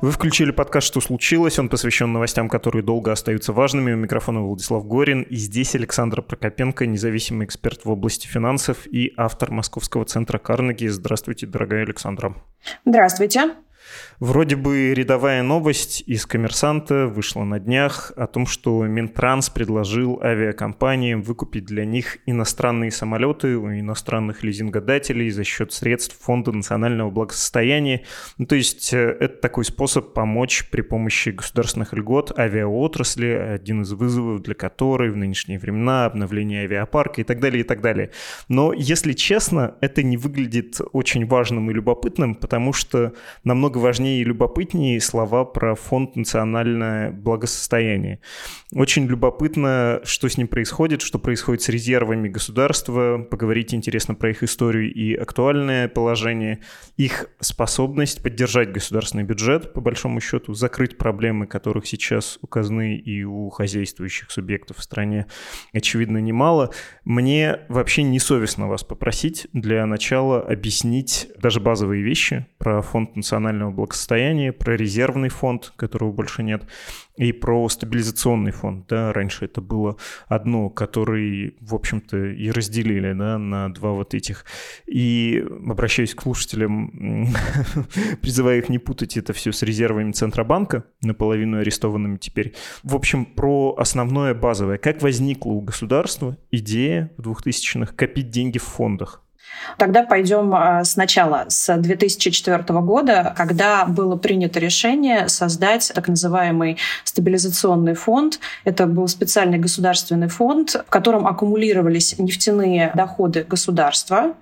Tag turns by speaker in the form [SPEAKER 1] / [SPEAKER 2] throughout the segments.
[SPEAKER 1] Вы включили подкаст «Что случилось?». Он посвящен новостям, которые долго остаются важными. У микрофона Владислав Горин. И здесь Александр Прокопенко, независимый эксперт в области финансов и автор Московского центра Карнеги. Здравствуйте, дорогая Александра.
[SPEAKER 2] Здравствуйте.
[SPEAKER 1] Вроде бы рядовая новость из «Коммерсанта» вышла на днях о том, что Минтранс предложил авиакомпаниям выкупить для них иностранные самолеты у иностранных лизингодателей за счет средств Фонда национального благосостояния. Ну, то есть э, это такой способ помочь при помощи государственных льгот авиаотрасли, один из вызовов для которой в нынешние времена обновление авиапарка и так далее, и так далее. Но, если честно, это не выглядит очень важным и любопытным, потому что намного важнее и любопытнее слова про фонд национальное благосостояние. Очень любопытно, что с ним происходит, что происходит с резервами государства, поговорить интересно про их историю и актуальное положение, их способность поддержать государственный бюджет, по большому счету, закрыть проблемы, которых сейчас указаны и у хозяйствующих субъектов в стране, очевидно, немало. Мне вообще не совестно вас попросить для начала объяснить даже базовые вещи про фонд национального национального благосостояния, про резервный фонд, которого больше нет, и про стабилизационный фонд. Да, раньше это было одно, который, в общем-то, и разделили да, на два вот этих. И обращаюсь к слушателям, призываю их не путать это все с резервами Центробанка, наполовину арестованными теперь. В общем, про основное базовое. Как возникла у государства идея в 2000-х копить деньги в фондах?
[SPEAKER 2] Тогда пойдем а, сначала, с 2004 года, когда было принято решение создать так называемый стабилизационный фонд. Это был специальный государственный фонд, в котором аккумулировались нефтяные доходы государства,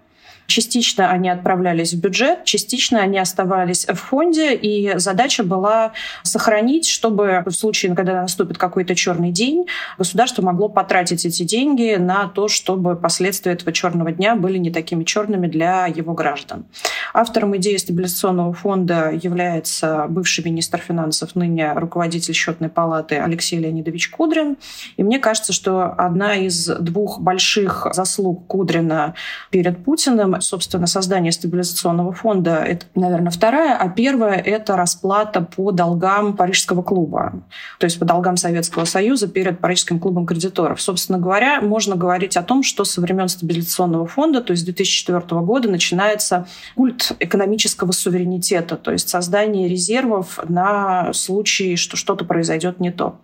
[SPEAKER 2] Частично они отправлялись в бюджет, частично они оставались в фонде, и задача была сохранить, чтобы в случае, когда наступит какой-то черный день, государство могло потратить эти деньги на то, чтобы последствия этого черного дня были не такими черными для его граждан. Автором идеи стабилизационного фонда является бывший министр финансов, ныне руководитель счетной палаты Алексей Леонидович Кудрин. И мне кажется, что одна из двух больших заслуг Кудрина перед Путиным собственно, создание стабилизационного фонда — это, наверное, вторая, а первая — это расплата по долгам Парижского клуба, то есть по долгам Советского Союза перед Парижским клубом кредиторов. Собственно говоря, можно говорить о том, что со времен стабилизационного фонда, то есть с 2004 года, начинается культ экономического суверенитета, то есть создание резервов на случай, что что-то произойдет не то.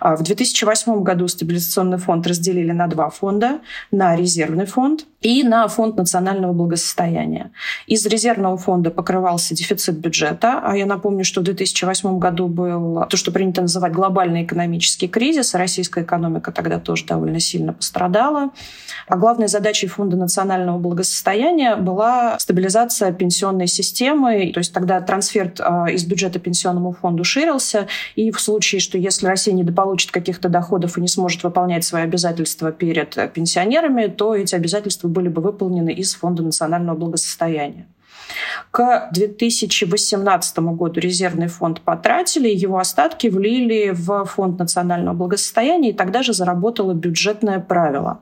[SPEAKER 2] А в 2008 году стабилизационный фонд разделили на два фонда, на резервный фонд и на фонд национального социального благосостояния. Из резервного фонда покрывался дефицит бюджета, а я напомню, что в 2008 году был то, что принято называть глобальный экономический кризис, российская экономика тогда тоже довольно сильно пострадала. А главной задачей Фонда национального благосостояния была стабилизация пенсионной системы, то есть тогда трансфер а, из бюджета пенсионному фонду ширился, и в случае, что если Россия недополучит каких-то доходов и не сможет выполнять свои обязательства перед пенсионерами, то эти обязательства были бы выполнены из Фонда Фонда национального благосостояния. К 2018 году резервный фонд потратили, его остатки влили в Фонд национального благосостояния, и тогда же заработало бюджетное правило.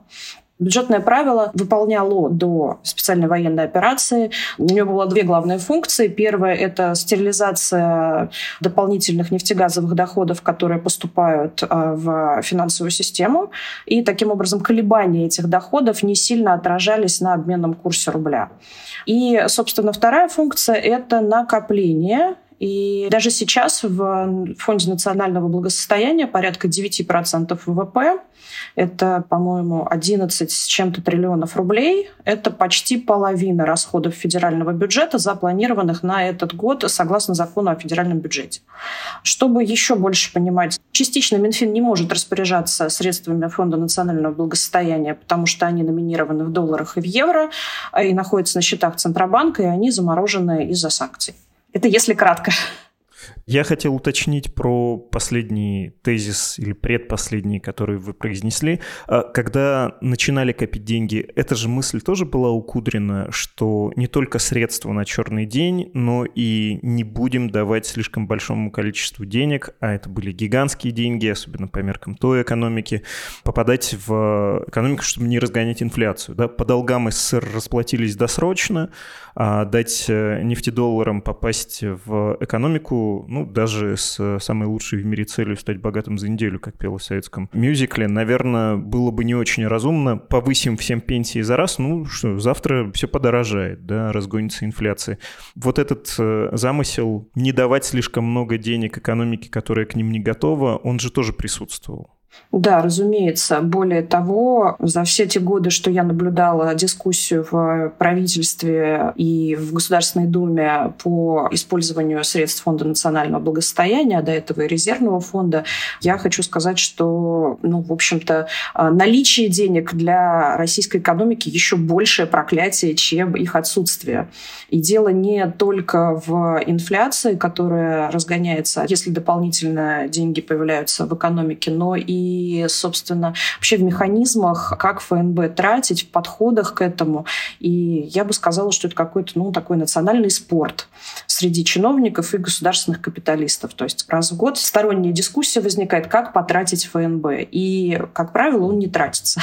[SPEAKER 2] Бюджетное правило выполняло до специальной военной операции. У него было две главные функции. Первая — это стерилизация дополнительных нефтегазовых доходов, которые поступают а, в финансовую систему. И таким образом колебания этих доходов не сильно отражались на обменном курсе рубля. И, собственно, вторая функция — это накопление и даже сейчас в Фонде национального благосостояния порядка 9% ВВП, это, по-моему, 11 с чем-то триллионов рублей, это почти половина расходов федерального бюджета, запланированных на этот год согласно закону о федеральном бюджете. Чтобы еще больше понимать, частично Минфин не может распоряжаться средствами Фонда национального благосостояния, потому что они номинированы в долларах и в евро, и находятся на счетах Центробанка, и они заморожены из-за санкций. Это если кратко.
[SPEAKER 1] Я хотел уточнить про последний тезис или предпоследний, который вы произнесли. А когда начинали копить деньги, эта же мысль тоже была у Кудрина, что не только средства на черный день, но и не будем давать слишком большому количеству денег, а это были гигантские деньги, особенно по меркам той экономики, попадать в экономику, чтобы не разгонять инфляцию. Да? По долгам СССР расплатились досрочно, а дать э, нефтедолларам попасть в экономику, ну, даже с самой лучшей в мире целью стать богатым за неделю, как пело в советском мюзикле, наверное, было бы не очень разумно. Повысим всем пенсии за раз, ну, что, завтра все подорожает, да, разгонится инфляция. Вот этот э, замысел не давать слишком много денег экономике, которая к ним не готова, он же тоже присутствовал.
[SPEAKER 2] Да, разумеется. Более того, за все те годы, что я наблюдала дискуссию в правительстве и в Государственной Думе по использованию средств Фонда национального благосостояния, а до этого и резервного фонда, я хочу сказать, что, ну, в общем-то, наличие денег для российской экономики еще большее проклятие, чем их отсутствие. И дело не только в инфляции, которая разгоняется, если дополнительно деньги появляются в экономике, но и и, собственно, вообще в механизмах, как ФНБ тратить, в подходах к этому. И я бы сказала, что это какой-то ну, такой национальный спорт среди чиновников и государственных капиталистов. То есть раз в год сторонняя дискуссия возникает, как потратить ФНБ. И, как правило, он не тратится.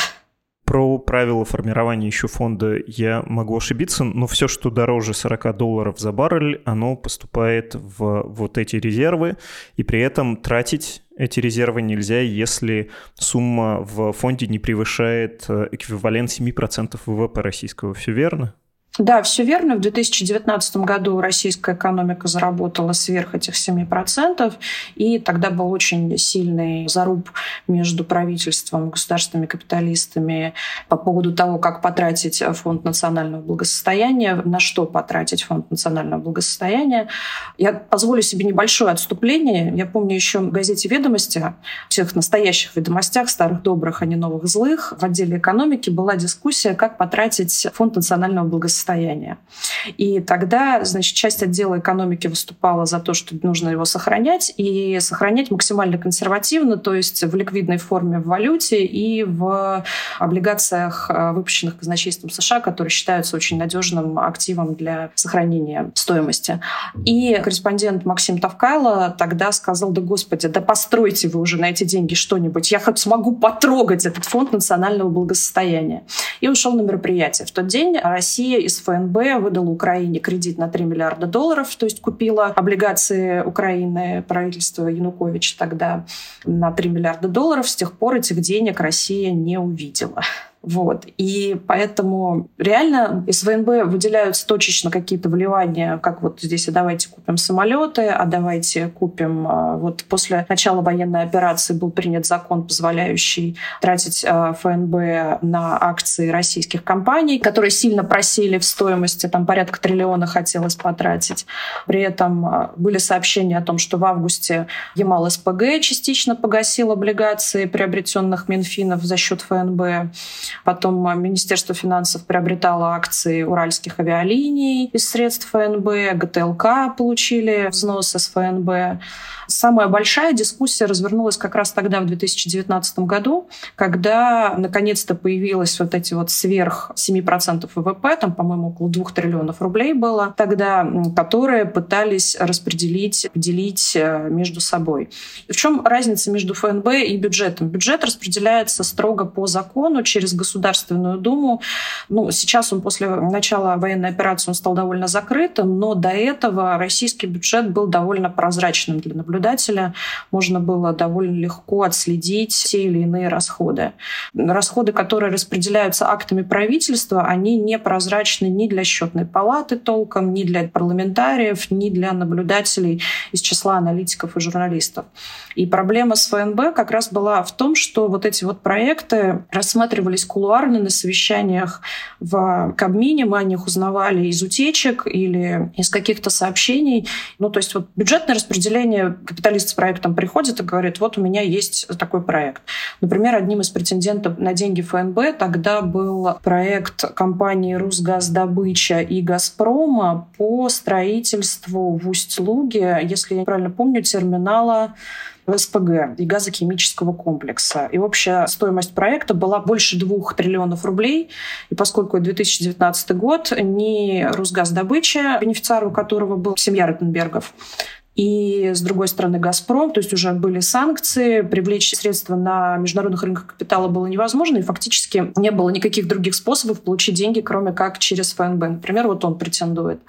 [SPEAKER 1] Про правила формирования еще фонда я могу ошибиться, но все, что дороже 40 долларов за баррель, оно поступает в вот эти резервы, и при этом тратить эти резервы нельзя, если сумма в фонде не превышает э, эквивалент 7% ВВП российского. Все верно?
[SPEAKER 2] Да, все верно. В 2019 году российская экономика заработала сверх этих 7%, и тогда был очень сильный заруб между правительством, государственными капиталистами по поводу того, как потратить фонд национального благосостояния, на что потратить фонд национального благосостояния. Я позволю себе небольшое отступление. Я помню еще в газете «Ведомости», в тех настоящих ведомостях, старых добрых, а не новых злых, в отделе экономики была дискуссия, как потратить фонд национального благосостояния состояния. И тогда, значит, часть отдела экономики выступала за то, что нужно его сохранять, и сохранять максимально консервативно, то есть в ликвидной форме в валюте и в облигациях, э, выпущенных казначейством США, которые считаются очень надежным активом для сохранения стоимости. И корреспондент Максим Тавкайло тогда сказал, да господи, да постройте вы уже на эти деньги что-нибудь, я хоть смогу потрогать этот фонд национального благосостояния. И ушел на мероприятие. В тот день Россия из ФНБ выдала Украине кредит на 3 миллиарда долларов, то есть купила облигации Украины правительства Януковича тогда на 3 миллиарда долларов. С тех пор этих денег Россия не увидела. Вот. И поэтому реально из ВНБ выделяются точечно какие-то вливания, как вот здесь, а давайте купим самолеты, а давайте купим... А, вот после начала военной операции был принят закон, позволяющий тратить а, ФНБ на акции российских компаний, которые сильно просили в стоимости, там порядка триллиона хотелось потратить. При этом а, были сообщения о том, что в августе Ямал СПГ частично погасил облигации, приобретенных Минфинов за счет ФНБ. Потом а, Министерство финансов приобретало акции уральских авиалиний из средств ФНБ, ГТЛК получили взносы с ФНБ. Самая большая дискуссия развернулась как раз тогда, в 2019 году, когда наконец-то появилось вот эти вот сверх 7% ВВП, там, по-моему, около 2 триллионов рублей было тогда, которые пытались распределить, поделить э, между собой. В чем разница между ФНБ и бюджетом? Бюджет распределяется строго по закону через Государственную Думу. Ну, сейчас он после начала военной операции он стал довольно закрытым, но до этого российский бюджет был довольно прозрачным для наблюдателя можно было довольно легко отследить те или иные расходы. Расходы, которые распределяются актами правительства, они не прозрачны ни для счетной палаты толком, ни для парламентариев, ни для наблюдателей из числа аналитиков и журналистов. И проблема с ФНБ как раз была в том, что вот эти вот проекты рассматривались кулуарно на совещаниях в Кабмине, мы о них узнавали из утечек или из каких-то сообщений. Ну, то есть вот бюджетное распределение капиталист с проектом приходит и говорит, вот у меня есть такой проект. Например, одним из претендентов на деньги ФНБ тогда был проект компании «Русгаздобыча» и «Газпрома» по строительству в Усть-Луге, если я правильно помню, терминала СПГ и газохимического комплекса. И общая стоимость проекта была больше двух триллионов рублей. И поскольку 2019 год, ни Росгаздобыча, бенефициаром которого был семья Ротенбергов, и, с другой стороны, «Газпром», то есть уже были санкции, привлечь средства на международных рынках капитала было невозможно, и фактически не было никаких других способов получить деньги, кроме как через ФНБ. Например, вот он претендует.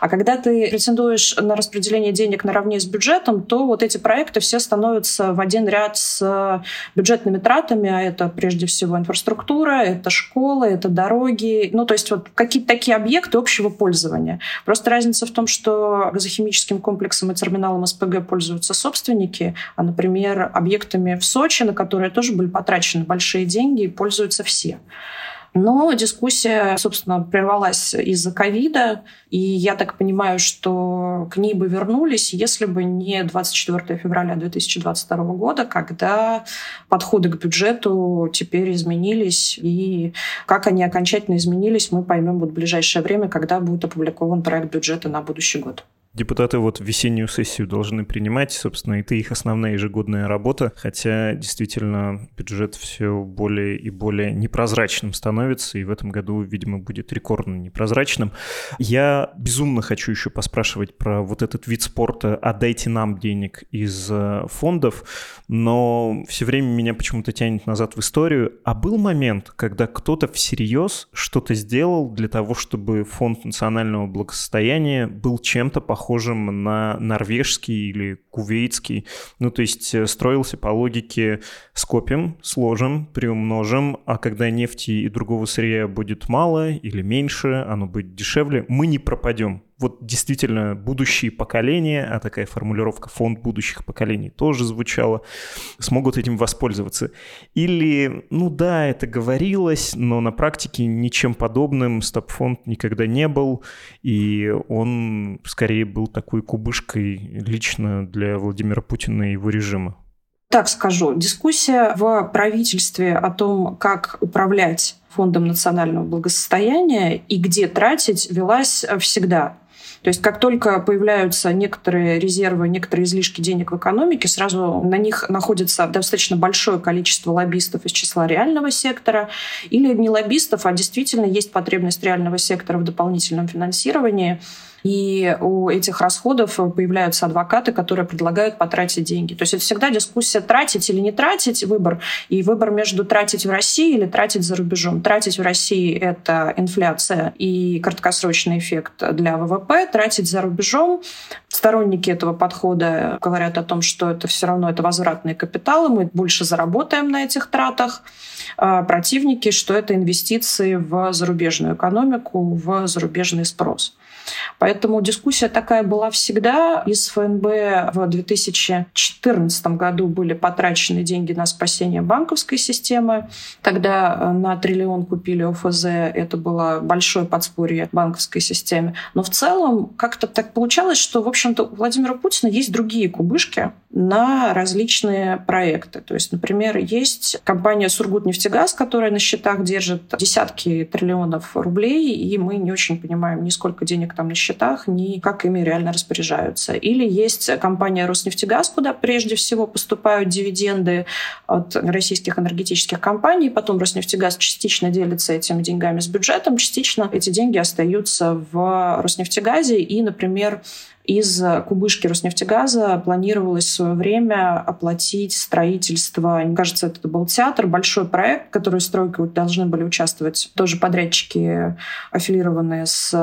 [SPEAKER 2] А когда ты претендуешь на распределение денег наравне с бюджетом, то вот эти проекты все становятся в один ряд с бюджетными тратами, а это прежде всего инфраструктура, это школы, это дороги, ну то есть вот какие-то такие объекты общего пользования. Просто разница в том, что газохимическим комплексом и терминалом терминалом СПГ пользуются собственники, а, например, объектами в Сочи, на которые тоже были потрачены большие деньги, пользуются все. Но дискуссия, собственно, прервалась из-за ковида, и я так понимаю, что к ней бы вернулись, если бы не 24 февраля 2022 года, когда подходы к бюджету теперь изменились, и как они окончательно изменились, мы поймем вот в ближайшее время, когда будет опубликован проект бюджета на будущий год.
[SPEAKER 1] Депутаты вот весеннюю сессию должны принимать, собственно, это их основная ежегодная работа, хотя действительно бюджет все более и более непрозрачным становится, и в этом году, видимо, будет рекордно непрозрачным. Я безумно хочу еще поспрашивать про вот этот вид спорта «отдайте нам денег из э, фондов», но все время меня почему-то тянет назад в историю. А был момент, когда кто-то всерьез что-то сделал для того, чтобы фонд национального благосостояния был чем-то похож похожим на норвежский или кувейтский. Ну, то есть э, строился по логике скопим, сложим, приумножим, а когда нефти и другого сырья будет мало или меньше, оно будет дешевле, мы не пропадем вот действительно будущие поколения, а такая формулировка «фонд будущих поколений» тоже звучала, смогут этим воспользоваться. Или, ну да, это говорилось, но на практике ничем подобным стоп-фонд никогда не был, и он скорее был такой кубышкой лично для Владимира Путина и его режима.
[SPEAKER 2] Так скажу, дискуссия в правительстве о том, как управлять фондом национального благосостояния и где тратить, велась всегда. То есть как только появляются некоторые резервы, некоторые излишки денег в экономике, сразу на них находится достаточно большое количество лоббистов из числа реального сектора. Или не лоббистов, а действительно есть потребность реального сектора в дополнительном финансировании. И у этих расходов появляются адвокаты, которые предлагают потратить деньги. То есть это всегда дискуссия тратить или не тратить выбор. И выбор между тратить в России или тратить за рубежом. Тратить в России — это инфляция и краткосрочный эффект для ВВП. Тратить за рубежом Сторонники этого подхода говорят о том, что это все равно это возвратные капиталы, мы больше заработаем на этих тратах. А противники, что это инвестиции в зарубежную экономику, в зарубежный спрос. Поэтому дискуссия такая была всегда. Из ФНБ в 2014 году были потрачены деньги на спасение банковской системы. Тогда э, на триллион купили ОФЗ. Это было большое подспорье банковской системе. Но в целом как-то так получалось, что, в общем-то, у Владимира Путина есть другие кубышки на различные проекты. То есть, например, есть компания «Сургутнефтегаз», которая на счетах держит десятки триллионов рублей, и мы не очень понимаем ни сколько денег там на счетах, ни как ими реально распоряжаются. Или есть компания «Роснефтегаз», куда прежде всего поступают дивиденды от российских энергетических компаний, потом «Роснефтегаз» частично делится этими деньгами с бюджетом, частично эти деньги остаются в «Роснефтегазе», и, например, из кубышки Роснефтегаза планировалось в свое время оплатить строительство, мне кажется, это был театр, большой проект, который стройкой должны были участвовать тоже подрядчики, аффилированные с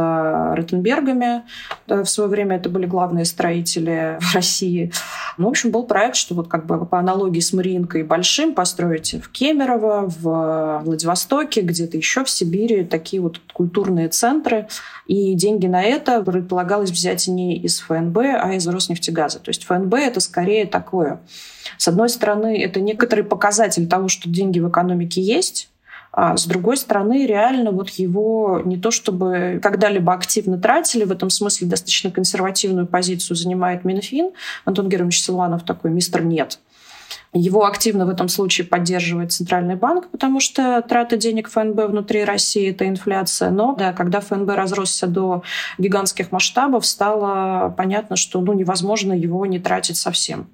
[SPEAKER 2] Ротенбергами. В свое время это были главные строители в России. Ну, в общем, был проект, что вот как бы по аналогии с Мариинкой большим построить в Кемерово, в Владивостоке, где-то еще в Сибири такие вот культурные центры. И деньги на это предполагалось взять не из ФНБ, а из Роснефтегаза. То есть ФНБ — это скорее такое. С одной стороны, это некоторый показатель того, что деньги в экономике есть, А с другой стороны, реально вот его не то чтобы когда-либо активно тратили, в этом смысле достаточно консервативную позицию занимает Минфин. Антон Германович Силуанов такой мистер нет. Его активно в этом случае поддерживает Центральный банк, потому что траты денег ФНБ внутри России – это инфляция. Но да, когда ФНБ разросся до гигантских масштабов, стало понятно, что ну, невозможно его не тратить совсем.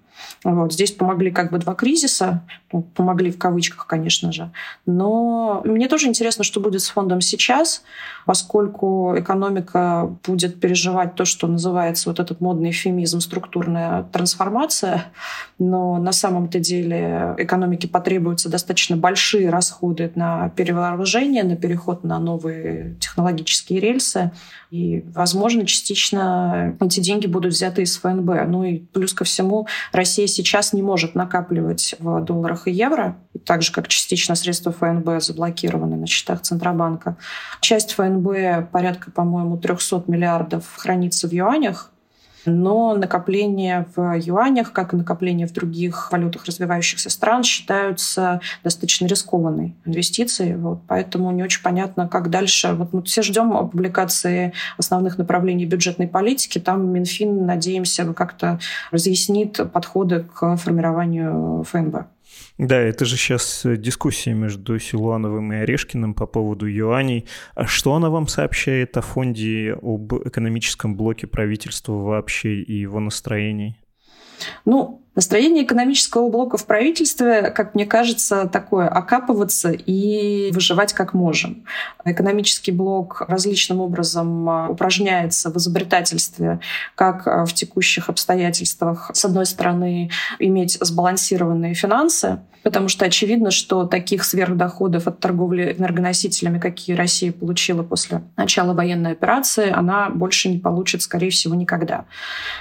[SPEAKER 2] Вот. Здесь помогли как бы два кризиса, ну, помогли в кавычках, конечно же. Но мне тоже интересно, что будет с фондом сейчас, поскольку экономика будет переживать то, что называется вот этот модный эфемизм структурная трансформация, но на самом-то деле экономике потребуются достаточно большие расходы на перевооружение, на переход на новые технологические рельсы. И, возможно, частично эти деньги будут взяты из ФНБ. Ну и плюс ко всему, Россия сейчас не может накапливать в долларах и евро, так же, как частично средства ФНБ заблокированы на счетах Центробанка. Часть ФНБ, порядка, по-моему, 300 миллиардов, хранится в юанях, но накопления в юанях, как и накопления в других валютах развивающихся стран, считаются достаточно рискованной инвестицией. Вот, поэтому не очень понятно, как дальше. Вот мы все ждем публикации основных направлений бюджетной политики. Там Минфин, надеемся, как-то разъяснит подходы к формированию ФНБ.
[SPEAKER 1] Да, это же сейчас э, дискуссия между Силуановым и Орешкиным по поводу юаней. А что она вам сообщает о фонде, об экономическом блоке правительства вообще и его настроении?
[SPEAKER 2] Ну, Настроение экономического блока в правительстве, как мне кажется, такое окапываться и выживать как можем. Экономический блок различным образом а, упражняется в изобретательстве, как а, в текущих обстоятельствах, с одной стороны, иметь сбалансированные финансы, потому что очевидно, что таких сверхдоходов от торговли энергоносителями, какие Россия получила после начала военной операции, она больше не получит, скорее всего, никогда.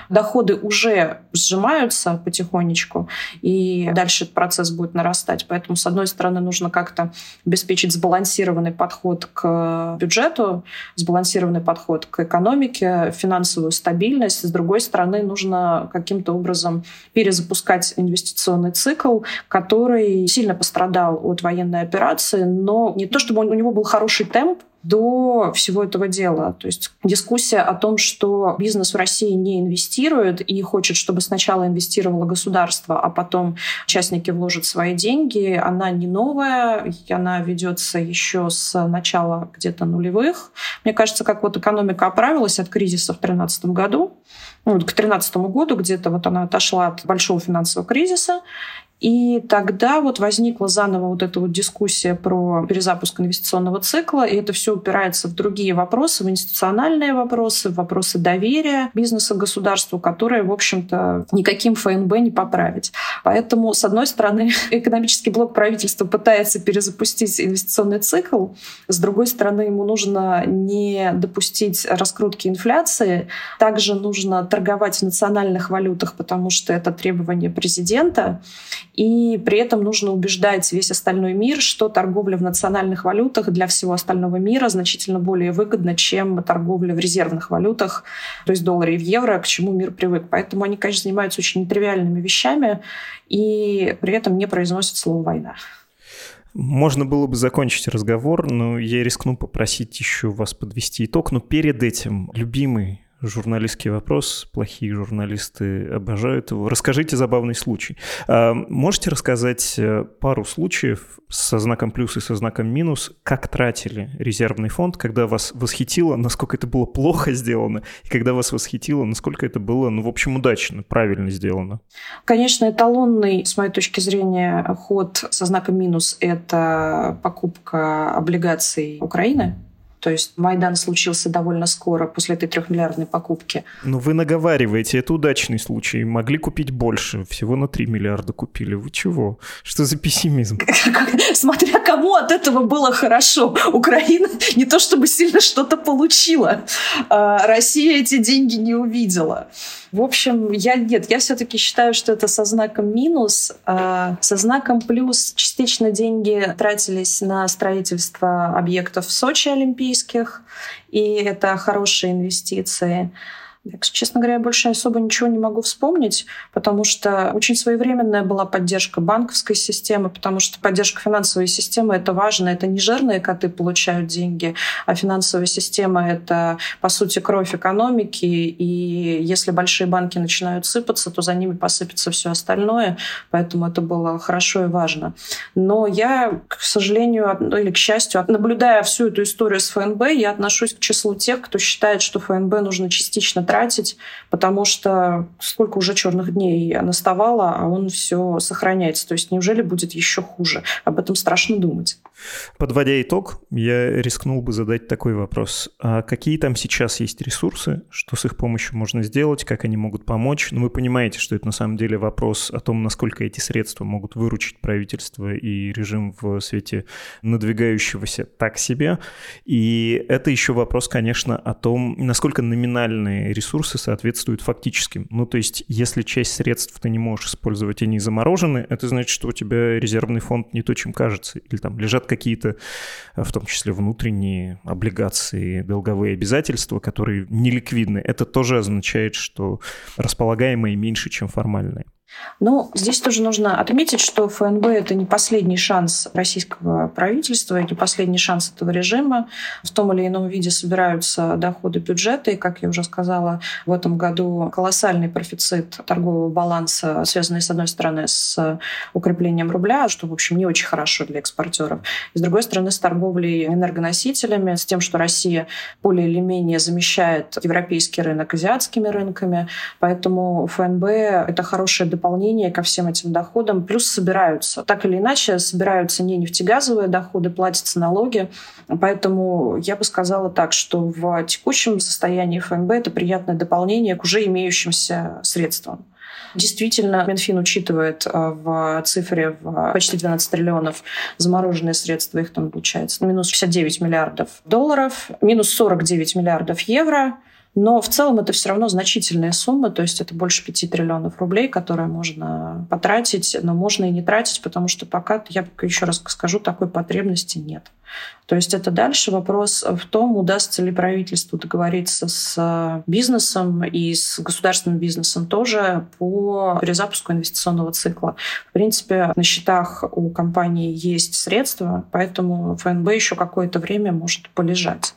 [SPEAKER 2] Доходы уже сжимаются потихоньку потихонечку, и дальше этот процесс будет нарастать. Поэтому, с одной стороны, нужно как-то обеспечить сбалансированный подход к бюджету, сбалансированный подход к экономике, финансовую стабильность. С другой стороны, нужно каким-то образом перезапускать инвестиционный цикл, который сильно пострадал от военной операции, но не то чтобы у него был хороший темп, до всего этого дела. То есть дискуссия о том, что бизнес в России не инвестирует и хочет, чтобы сначала инвестировало государство, а потом участники вложат свои деньги, она не новая, она ведется еще с начала где-то нулевых. Мне кажется, как вот экономика оправилась от кризиса в 2013 году, ну, к 2013 году где-то вот она отошла от большого финансового кризиса, и тогда вот возникла заново вот эта вот дискуссия про перезапуск инвестиционного цикла, и это все упирается в другие вопросы, в институциональные вопросы, в вопросы доверия бизнеса государству, которые, в общем-то, никаким ФНБ не поправить. Поэтому, с одной стороны, экономический блок правительства пытается перезапустить инвестиционный цикл, с другой стороны, ему нужно не допустить раскрутки инфляции, также нужно торговать в национальных валютах, потому что это требование президента, и при этом нужно убеждать весь остальной мир, что торговля в национальных валютах для всего остального мира значительно более выгодна, чем торговля в резервных валютах, то есть долларе и в евро, к чему мир привык. Поэтому они, конечно, занимаются очень нетривиальными вещами и при этом не произносят слово «война».
[SPEAKER 1] Можно было бы закончить разговор, но я рискну попросить еще вас подвести итог. Но перед этим, любимый журналистский вопрос. Плохие журналисты обожают его. Расскажите забавный случай. А, можете рассказать э, пару случаев со знаком плюс и со знаком минус, как тратили резервный фонд, когда вас восхитило, насколько это было плохо сделано, и когда вас восхитило, насколько это было, ну, в общем, удачно, правильно сделано?
[SPEAKER 2] Конечно, эталонный, с моей точки зрения, ход со знаком минус — это покупка облигаций Украины, то есть Майдан случился довольно скоро после этой трехмиллиардной покупки.
[SPEAKER 1] Но вы наговариваете, это удачный случай. Могли купить больше, всего на 3 миллиарда купили. Вы чего? Что за пессимизм?
[SPEAKER 2] Смотря кому от этого было хорошо. Украина не то чтобы сильно что-то получила. А Россия эти деньги не увидела. В общем, я нет, я все-таки считаю, что это со знаком минус. А со знаком плюс частично деньги тратились на строительство объектов в Сочи Олимпийских, и это хорошие инвестиции. Так, честно говоря, я больше особо ничего не могу вспомнить, потому что очень своевременная была поддержка банковской системы, потому что поддержка финансовой системы — это важно. Это не жирные коты получают деньги, а финансовая система — это, по сути, кровь экономики. И если большие банки начинают сыпаться, то за ними посыпется все остальное. Поэтому это было хорошо и важно. Но я, к сожалению, или к счастью, наблюдая всю эту историю с ФНБ, я отношусь к числу тех, кто считает, что ФНБ нужно частично тратить, потому что сколько уже черных дней наставало, а он все сохраняется. То есть неужели будет еще хуже? Об этом страшно думать.
[SPEAKER 1] Подводя итог, я рискнул бы задать такой вопрос. А какие там сейчас есть ресурсы? Что с их помощью можно сделать? Как они могут помочь? Ну, вы понимаете, что это на самом деле вопрос о том, насколько эти средства могут выручить правительство и режим в свете надвигающегося так себе. И это еще вопрос, конечно, о том, насколько номинальные ресурсы соответствуют фактическим. Ну, то есть, если часть средств ты не можешь использовать, они заморожены, это значит, что у тебя резервный фонд не то, чем кажется. Или там лежат какие-то, э, в том числе внутренние облигации, долговые обязательства, которые неликвидны. Это тоже означает, что располагаемые меньше, чем формальные.
[SPEAKER 2] Ну, здесь тоже нужно отметить, что ФНБ – это не последний шанс российского правительства, не последний шанс этого режима. В том или ином виде собираются доходы бюджета, и, как я уже сказала, в этом году колоссальный профицит торгового баланса, связанный, с одной стороны, с укреплением рубля, что, в общем, не очень хорошо для экспортеров, и, с другой стороны, с торговлей энергоносителями, с тем, что Россия более или менее замещает европейский рынок азиатскими рынками. Поэтому ФНБ – это хорошая дополнение ко всем этим доходам. Плюс собираются. Так или иначе, собираются не нефтегазовые доходы, платятся налоги. Поэтому я бы сказала так, что в текущем состоянии ФНБ это приятное дополнение к уже имеющимся средствам. Действительно, Минфин учитывает э, в цифре в почти 12 триллионов замороженные средства, их там получается минус 59 миллиардов долларов, минус 49 миллиардов евро, но в целом это все равно значительная сумма, то есть это больше 5 триллионов рублей, которые можно потратить, но можно и не тратить, потому что пока, я еще раз скажу, такой потребности нет. То есть это дальше вопрос в том, удастся ли правительству договориться с бизнесом и с государственным бизнесом тоже по перезапуску инвестиционного цикла. В принципе, на счетах у компании есть средства, поэтому ФНБ еще какое-то время может полежать.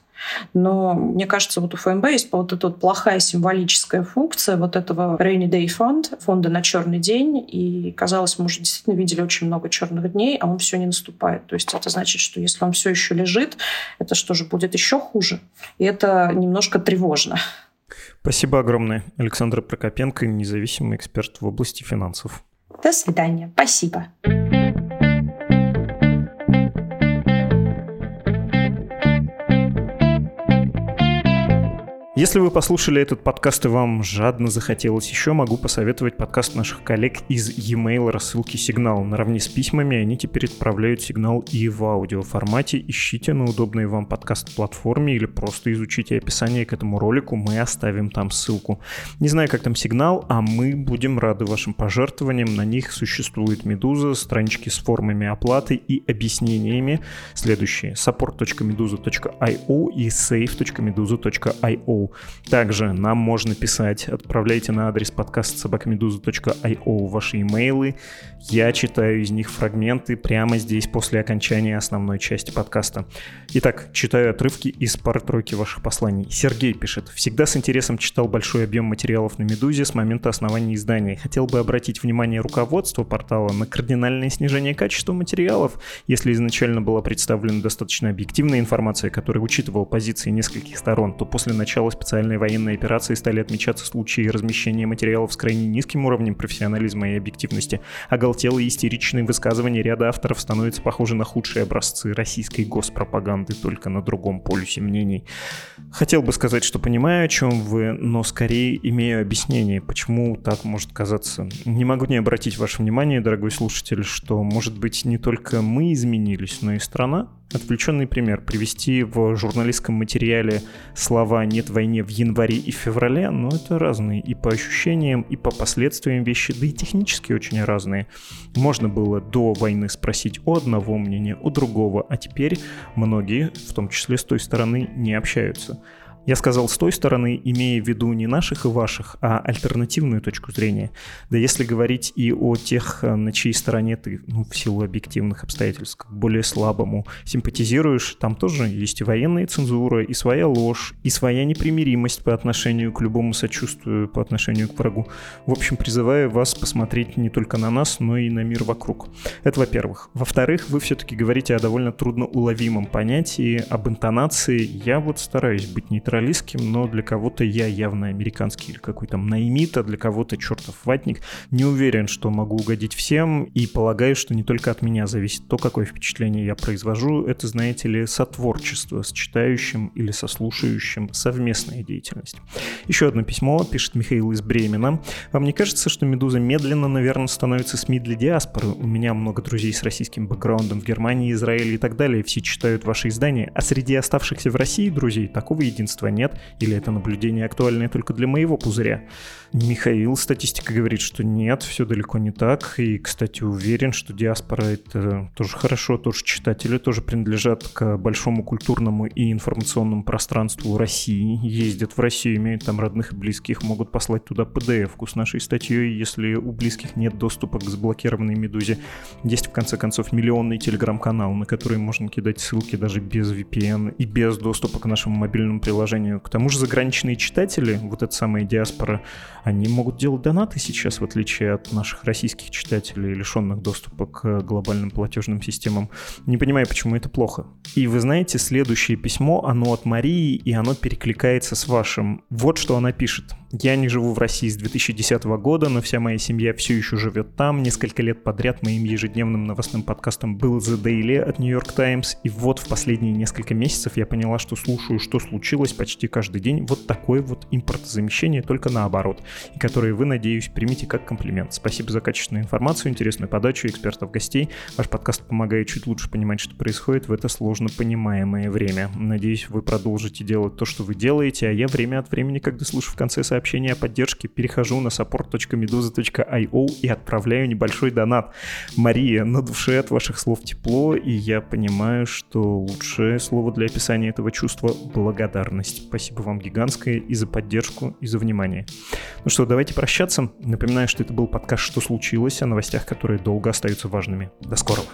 [SPEAKER 2] Но мне кажется, вот у ФМБ есть вот эта вот плохая символическая функция вот этого Rainy Day Fund, фонда на черный день. И казалось, мы уже действительно видели очень много черных дней, а он все не наступает. То есть это значит, что если он все еще лежит, это что же будет еще хуже? И это немножко тревожно.
[SPEAKER 1] Спасибо огромное. Александр Прокопенко, независимый эксперт в области финансов.
[SPEAKER 2] До свидания. Спасибо.
[SPEAKER 1] Если вы послушали этот подкаст и вам жадно захотелось еще, могу посоветовать подкаст наших коллег из e-mail рассылки «Сигнал». Наравне с письмами они теперь отправляют сигнал и в аудиоформате. Ищите на удобной вам подкаст-платформе или просто изучите описание к этому ролику, мы оставим там ссылку. Не знаю, как там сигнал, а мы будем рады вашим пожертвованиям. На них существует Медуза, странички с формами оплаты и объяснениями. Следующие support.meduza.io и save.meduza.io. Также нам можно писать, отправляйте на адрес подкаст собакамедуза.io ваши имейлы. Я читаю из них фрагменты прямо здесь после окончания основной части подкаста. Итак, читаю отрывки из пары-тройки ваших посланий. Сергей пишет. Всегда с интересом читал большой объем материалов на «Медузе» с момента основания издания. Хотел бы обратить внимание руководства портала на кардинальное снижение качества материалов, если изначально была представлена достаточно объективная информация, которая учитывала позиции нескольких сторон, то после начала специальной военной операции стали отмечаться случаи размещения материалов с крайне низким уровнем профессионализма и объективности. Оголтелые истеричные высказывания ряда авторов становятся похожи на худшие образцы российской госпропаганды, только на другом полюсе мнений. Хотел бы сказать, что понимаю, о чем вы, но скорее имею объяснение, почему так может казаться. Не могу не обратить ваше внимание, дорогой слушатель, что, может быть, не только мы изменились, но и страна Отвлеченный пример. Привести в журналистском материале слова «нет войне» в январе и феврале, но это разные и по ощущениям, и по последствиям вещи, да и технически очень разные. Можно было до войны спросить у одного мнения, у другого, а теперь многие, в том числе с той стороны, не общаются. Я сказал с той стороны, имея в виду не наших и ваших, а альтернативную точку зрения. Да если говорить и о тех, на чьей стороне ты, ну, в силу объективных обстоятельств, как более слабому симпатизируешь, там тоже есть и военная цензура, и своя ложь, и своя непримиримость по отношению к любому сочувствию, по отношению к врагу. В общем, призываю вас посмотреть не только на нас, но и на мир вокруг. Это во-первых. Во-вторых, вы все-таки говорите о довольно трудноуловимом понятии, об интонации. Я вот стараюсь быть нейтралистским, но для кого-то я явно американский или какой-то наймит, а для кого-то чертов ватник. Не уверен, что могу угодить всем, и полагаю, что не только от меня зависит то, какое впечатление я произвожу. Это, знаете ли, сотворчество с читающим или со слушающим, совместная деятельность. Еще одно письмо пишет Михаил из Бремена. Вам не кажется, что «Медуза» медленно, наверное, становится СМИ для диаспоры? У меня много друзей с российским бэкграундом в Германии, Израиле и так далее. Все читают ваши издания. А среди оставшихся в России друзей такого единства нет? Или это наблюдение актуальное только для моего пузыря? Михаил, статистика говорит, что нет, все далеко не так. И, кстати, уверен, что диаспора — это тоже хорошо, тоже читатели тоже принадлежат к большому культурному и информационному пространству России. Ездят в Россию, имеют там родных и близких, могут послать туда PDF-ку с нашей статьей, если у близких нет доступа к заблокированной «Медузе». Есть, в конце концов, миллионный телеграм-канал, на который можно кидать ссылки даже без VPN и без доступа к нашему мобильному приложению. К тому же заграничные читатели, вот эта самая диаспора, они могут делать донаты сейчас, в отличие от наших российских читателей, лишенных доступа к глобальным платежным системам. Не понимаю, почему это плохо. И вы знаете, следующее письмо, оно от Марии, и оно перекликается с вашим. Вот что она пишет. Я не живу в России с 2010 года, но вся моя семья все еще живет там. Несколько лет подряд моим ежедневным новостным подкастом был The Daily от New York Times. И вот в последние несколько месяцев я поняла, что слушаю, что случилось почти каждый день. Вот такое вот импортозамещение, только наоборот. И которые вы, надеюсь, примите как комплимент. Спасибо за качественную информацию, интересную подачу экспертов-гостей. Ваш подкаст помогает чуть лучше понимать, что происходит в это сложно понимаемое время. Надеюсь, вы продолжите делать то, что вы делаете, а я время от времени, когда слышу в конце сообщения, сообщения о поддержке, перехожу на support.meduza.io и отправляю небольшой донат. Мария, на душе от ваших слов тепло, и я понимаю, что лучшее слово для описания этого чувства — благодарность. Спасибо вам гигантское и за поддержку, и за внимание. Ну что, давайте прощаться. Напоминаю, что это был подкаст «Что случилось?» о новостях, которые долго остаются важными. До скорого.